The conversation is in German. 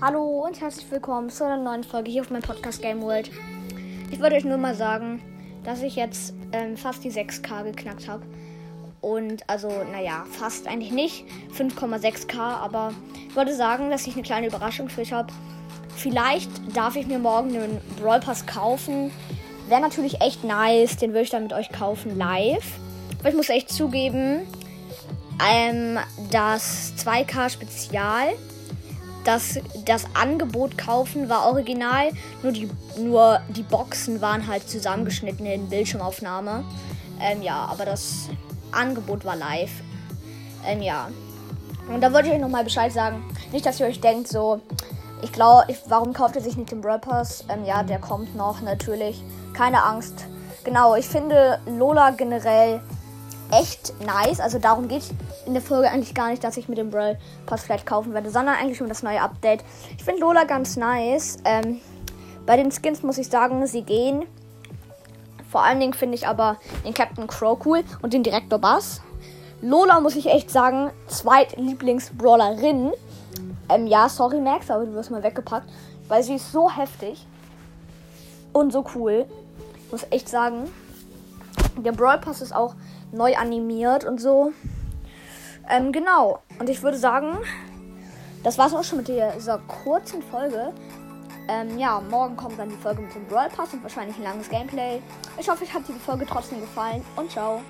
Hallo und herzlich willkommen zu einer neuen Folge hier auf meinem Podcast Game World. Ich wollte euch nur mal sagen, dass ich jetzt ähm, fast die 6K geknackt habe. Und also, naja, fast eigentlich nicht. 5,6K, aber ich wollte sagen, dass ich eine kleine Überraschung für euch habe. Vielleicht darf ich mir morgen einen Brawl Pass kaufen. Wäre natürlich echt nice, den würde ich dann mit euch kaufen live. Aber ich muss echt zugeben, ähm, das 2K Spezial das, das Angebot kaufen war original, nur die, nur die Boxen waren halt zusammengeschnitten in Bildschirmaufnahme. Ähm, ja, aber das Angebot war live. Ähm, ja. Und da wollte ich euch nochmal Bescheid sagen. Nicht, dass ihr euch denkt, so, ich glaube, warum kauft ihr sich nicht den Brappers? Ähm, ja, der kommt noch, natürlich. Keine Angst. Genau, ich finde Lola generell echt nice. Also darum geht in der Folge eigentlich gar nicht, dass ich mit dem Brawl Pass vielleicht kaufen werde, sondern eigentlich um das neue Update. Ich finde Lola ganz nice. Ähm, bei den Skins muss ich sagen, sie gehen. Vor allen Dingen finde ich aber den Captain Crow cool und den Direktor Bass. Lola muss ich echt sagen, Zweitlieblings-Brawlerin. Ähm, ja, sorry Max, aber du wirst mal weggepackt, weil sie ist so heftig und so cool. Ich muss echt sagen, der Brawl Pass ist auch neu animiert und so. Ähm, genau. Und ich würde sagen, das war's auch schon mit dieser kurzen Folge. Ähm, ja, morgen kommt dann die Folge mit dem Brawl Pass und wahrscheinlich ein langes Gameplay. Ich hoffe, euch hat die Folge trotzdem gefallen und ciao.